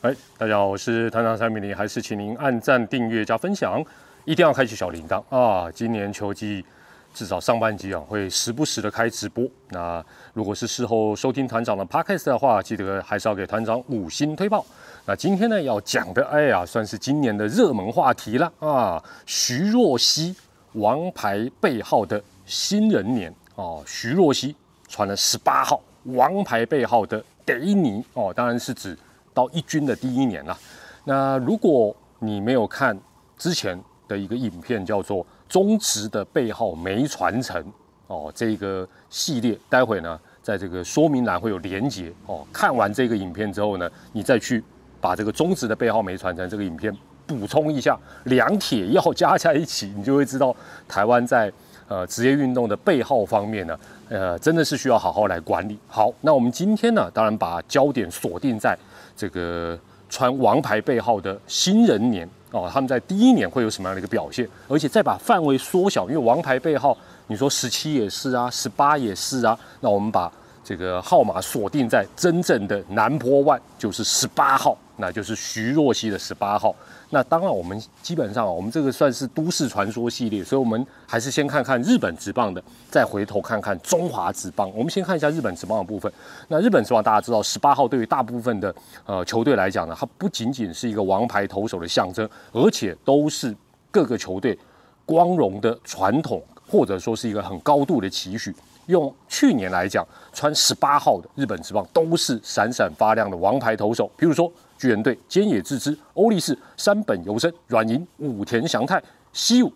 哎，大家好，我是团长蔡明林，还是请您按赞、订阅、加分享，一定要开启小铃铛啊！今年秋季至少上半季啊，会时不时的开直播。那如果是事后收听团长的 podcast 的话，记得还是要给团长五星推报。那今天呢要讲的，哎呀，算是今年的热门话题了啊！徐若曦王牌背号的新人年哦，徐若曦穿了十八号王牌背号的德尼哦，当然是指。到一军的第一年了，那如果你没有看之前的一个影片，叫做“中职的背号没传承”哦，这个系列，待会呢，在这个说明栏会有连结哦。看完这个影片之后呢，你再去把这个中职的背号没传承这个影片补充一下，两铁要加在一起，你就会知道台湾在呃职业运动的背号方面呢，呃，真的是需要好好来管理。好，那我们今天呢，当然把焦点锁定在。这个穿王牌背号的新人年哦，他们在第一年会有什么样的一个表现？而且再把范围缩小，因为王牌背号，你说十七也是啊，十八也是啊，那我们把。这个号码锁定在真正的南坡万，就是十八号，那就是徐若曦的十八号。那当然，我们基本上我们这个算是都市传说系列，所以我们还是先看看日本职棒的，再回头看看中华职棒。我们先看一下日本职棒的部分。那日本职棒大家知道，十八号对于大部分的呃球队来讲呢，它不仅仅是一个王牌投手的象征，而且都是各个球队光荣的传统，或者说是一个很高度的期许。用去年来讲，穿十八号的日本职棒都是闪闪发亮的王牌投手，比如说巨人队菅野智之、欧力士、山本由生、软银、武田祥太、西武、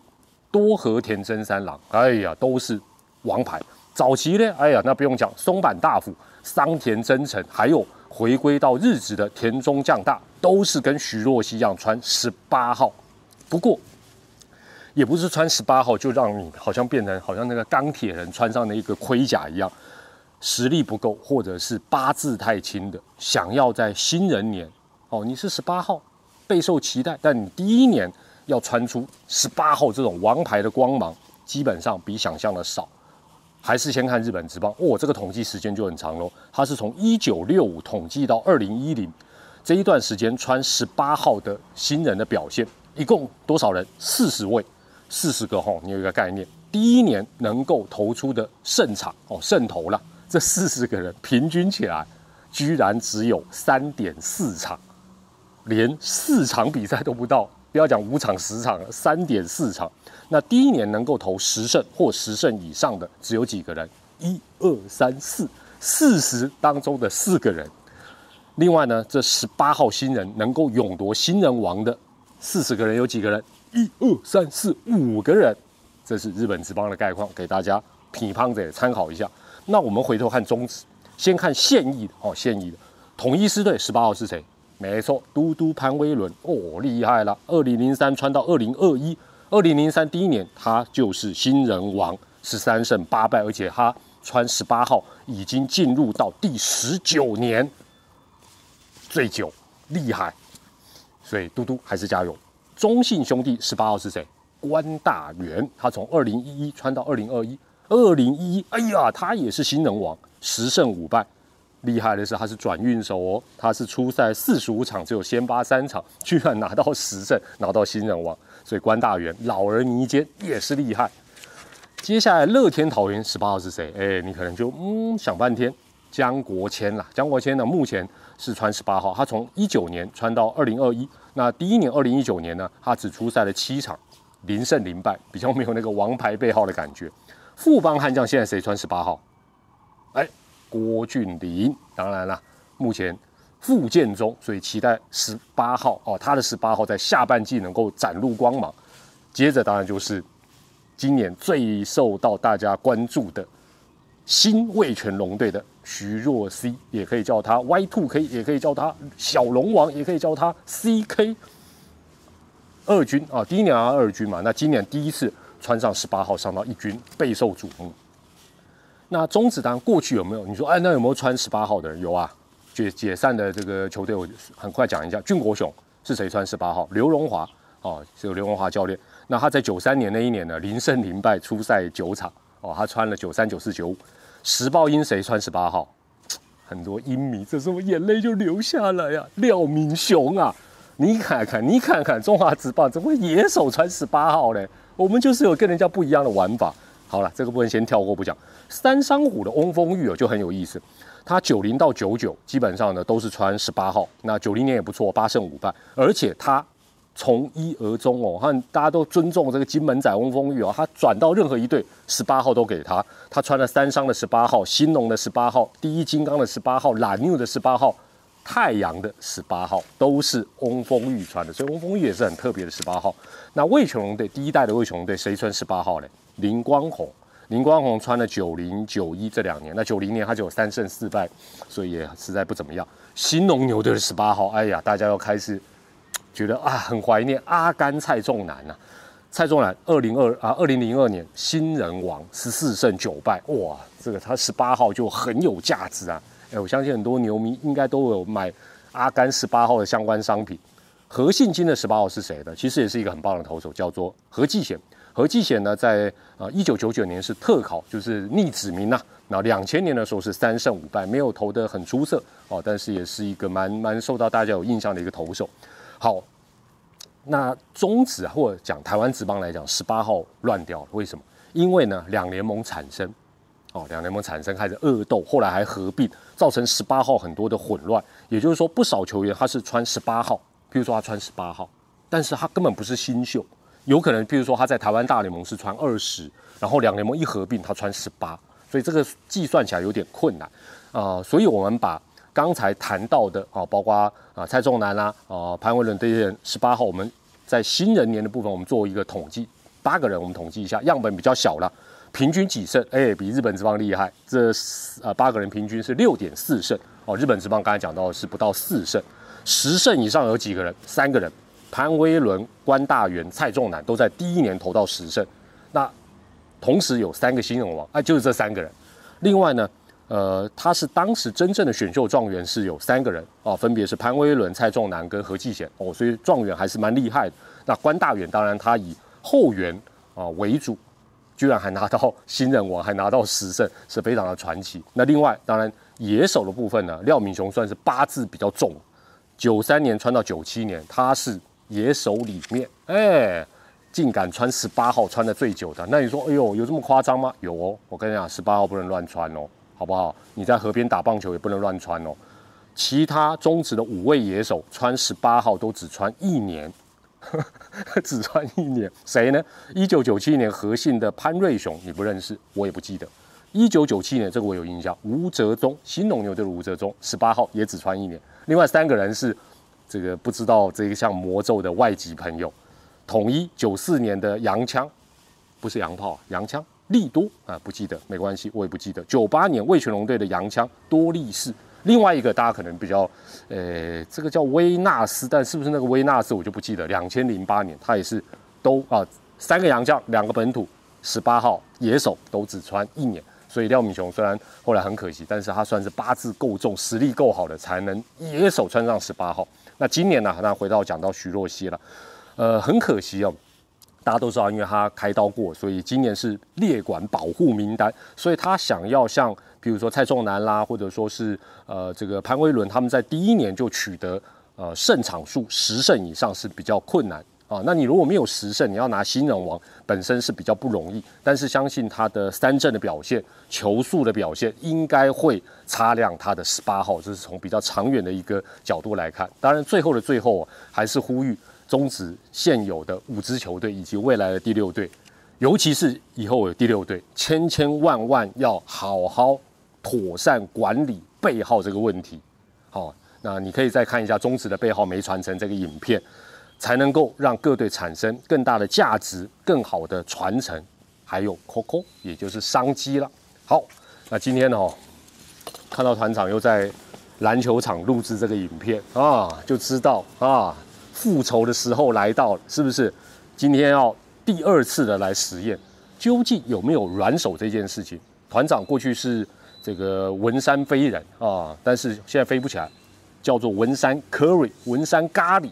多和田真三郎，哎呀，都是王牌。早期呢，哎呀，那不用讲，松坂大辅、桑田真诚，还有回归到日职的田中将大，都是跟徐若曦一样穿十八号。不过，也不是穿十八号就让你好像变成好像那个钢铁人穿上的一个盔甲一样，实力不够或者是八字太轻的，想要在新人年哦，你是十八号备受期待，但你第一年要穿出十八号这种王牌的光芒，基本上比想象的少。还是先看日本职棒哦，这个统计时间就很长喽，它是从一九六五统计到二零一零这一段时间穿十八号的新人的表现，一共多少人？四十位。四十个吼，你有一个概念，第一年能够投出的胜场哦，胜投了，这四十个人平均起来，居然只有三点四场，连四场比赛都不到，不要讲五场十场了，三点四场。那第一年能够投十胜或十胜以上的，只有几个人？一二三四，四十当中的四个人。另外呢，这十八号新人能够勇夺新人王的四十个人有几个人？一二三四五个人，这是日本职棒的概况，给大家乒乓者参考一下。那我们回头看中职，先看现役的哦，现役的统一师队十八号是谁？没错，嘟嘟潘威伦哦，厉害了！二零零三穿到二零二一，二零零三第一年他就是新人王，十三胜八败，而且他穿十八号已经进入到第十九年，最久，厉害！所以嘟嘟还是加油。中信兄弟十八号是谁？关大元，他从二零一一穿到二零二一，二零一一，哎呀，他也是新人王，十胜五败。厉害的是他是转运手哦，他是出赛四十五场，只有先发三场，居然拿到十胜，拿到新人王。所以关大元老而弥坚也是厉害。接下来乐天桃园十八号是谁？哎，你可能就嗯想半天，江国谦啦。江国谦呢，目前是穿十八号，他从一九年穿到二零二一。那第一年，二零一九年呢，他只出赛了七场，零胜零败，比较没有那个王牌背号的感觉。富邦悍将现在谁穿十八号？郭俊麟。当然了，目前复健中，所以期待十八号哦，他的十八号在下半季能够展露光芒。接着当然就是今年最受到大家关注的新味全龙队的。徐若曦也可以叫他 Y Two K，也可以叫他小龙王，也可以叫他 CK 二军啊。第一年啊二军嘛，那今年第一次穿上十八号上到一军，备受瞩目。那中子当过去有没有？你说哎，那有没有穿十八号的人？有啊，解解散的这个球队，我很快讲一下。俊国雄是谁穿十八号？刘荣华哦，是刘荣华教练。那他在九三年那一年呢，零胜零败，出赛九场哦，他穿了九三九四九五。时报因谁穿十八号？很多英迷，这时候眼泪就流下来呀。廖明雄啊，你看看，你看看中华职棒怎么会野手穿十八号嘞？我们就是有跟人家不一样的玩法。好了，这个部分先跳过不讲。三商虎的翁风玉哦就很有意思，他九零到九九基本上呢都是穿十八号，那九零年也不错，八胜五败，而且他。从一而终哦，看大家都尊重这个金门仔翁风玉哦，他转到任何一队，十八号都给他。他穿了三商的十八号、新农的十八号、第一金刚的十八号、蓝牛的十八号、太阳的十八号，都是翁风玉穿的。所以翁风玉也是很特别的十八号。那魏全龙队第一代的魏全龙队谁穿十八号呢？林光宏，林光宏穿了九零九一这两年，那九零年他就有三胜四败，所以也实在不怎么样。新农牛队的十八号，哎呀，大家要开始。觉得啊，很怀念阿甘蔡仲南呐。蔡仲南二零二啊，二零零二年新人王十四胜九败，哇，这个他十八号就很有价值啊。哎，我相信很多牛迷应该都有买阿甘十八号的相关商品。何信金的十八号是谁的？其实也是一个很棒的投手，叫做何继贤。何继贤呢，在呃一九九九年是特考，就是逆指名呐。那两千年的时候是三胜五败，没有投得很出色哦，但是也是一个蛮蛮受到大家有印象的一个投手。好，那中职啊，或者讲台湾职棒来讲，十八号乱掉了，为什么？因为呢，两联盟产生，哦，两联盟产生开始恶斗，后来还合并，造成十八号很多的混乱。也就是说，不少球员他是穿十八号，譬如说他穿十八号，但是他根本不是新秀，有可能譬如说他在台湾大联盟是穿二十，然后两联盟一合并，他穿十八，所以这个计算起来有点困难啊。所以我们把。刚才谈到的啊，包括啊蔡仲南啦，啊潘伟伦这些人，十八号我们在新人年的部分，我们做一个统计，八个人我们统计一下，样本比较小了，平均几胜？哎，比日本职棒厉害，这啊八个人平均是六点四胜哦。日本职棒刚才讲到的是不到四胜，十胜以上有几个人？三个人，潘威伦、关大元、蔡仲南都在第一年投到十胜，那同时有三个新人王，啊，就是这三个人，另外呢？呃，他是当时真正的选秀状元是有三个人啊，分别是潘威伦、蔡仲南跟何继贤哦，所以状元还是蛮厉害的。那关大元当然他以后援啊为主，居然还拿到新人王，还拿到十胜，是非常的传奇。那另外当然野手的部分呢，廖敏雄算是八字比较重，九三年穿到九七年，他是野手里面哎，竟敢穿十八号穿的最久的。那你说，哎呦，有这么夸张吗？有哦，我跟你讲，十八号不能乱穿哦。好不好？你在河边打棒球也不能乱穿哦。其他中职的五位野手穿十八号都只穿一年，只穿一年。谁呢？一九九七年和信的潘瑞雄，你不认识，我也不记得。一九九七年这个我有印象。吴泽中，新农牛队的吴泽中，十八号也只穿一年。另外三个人是这个不知道这个像魔咒的外籍朋友。统一九四年的洋枪，不是洋炮，洋枪。利多啊，不记得没关系，我也不记得。九八年魏全龙队的洋枪多利士，另外一个大家可能比较，呃，这个叫威纳斯，但是不是那个威纳斯我就不记得。两千零八年他也是都啊，三个洋将，两个本土，十八号野手都只穿一年。所以廖敏雄虽然后来很可惜，但是他算是八字够重，实力够好的，才能野手穿上十八号。那今年呢，那回到讲到徐若曦了，呃，很可惜哦。大家都知道，因为他开刀过，所以今年是列管保护名单。所以他想要像，比如说蔡仲南啦，或者说是呃这个潘威伦，他们在第一年就取得呃胜场数十胜以上是比较困难啊。那你如果没有十胜，你要拿新人王本身是比较不容易。但是相信他的三振的表现、球速的表现，应该会擦亮他的十八号。这是从比较长远的一个角度来看。当然，最后的最后还是呼吁。终止现有的五支球队以及未来的第六队，尤其是以后有第六队，千千万万要好好妥善管理背号这个问题。好，那你可以再看一下中止的背号没传承这个影片，才能够让各队产生更大的价值、更好的传承，还有 COCO，也就是商机了。好，那今天哦，看到团长又在篮球场录制这个影片啊，就知道啊。复仇的时候来到了，是不是？今天要第二次的来实验，究竟有没有软手这件事情？团长过去是这个文山飞人啊，但是现在飞不起来，叫做文山 curry 文山咖喱。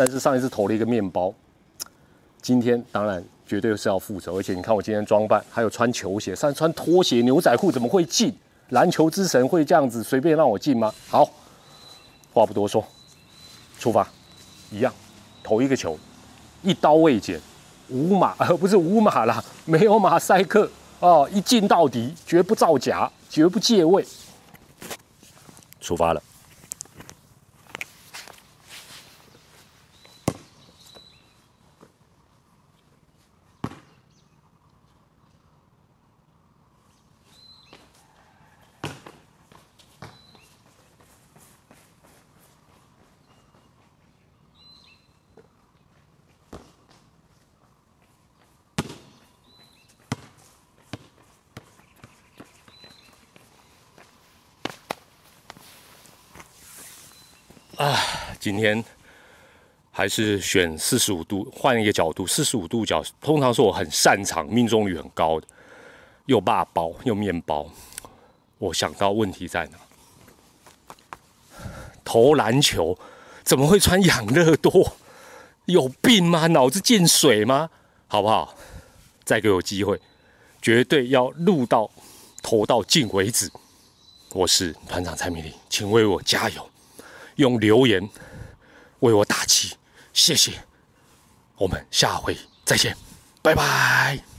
但是上一次投了一个面包，今天当然绝对是要负责。而且你看我今天装扮，还有穿球鞋，上穿拖鞋牛仔裤怎么会进？篮球之神会这样子随便让我进吗？好，话不多说，出发，一样，投一个球，一刀未剪，无马而不是无马啦，没有马赛克哦，一进到底，绝不造假，绝不借位，出发了。啊，今天还是选四十五度，换一个角度，四十五度角通常是我很擅长、命中率很高的，又霸包又面包。我想到问题在哪？投篮球怎么会穿养乐多？有病吗？脑子进水吗？好不好？再给我机会，绝对要录到投到进为止。我是团长蔡明礼，请为我加油。用留言为我打气，谢谢。我们下回再见，拜拜。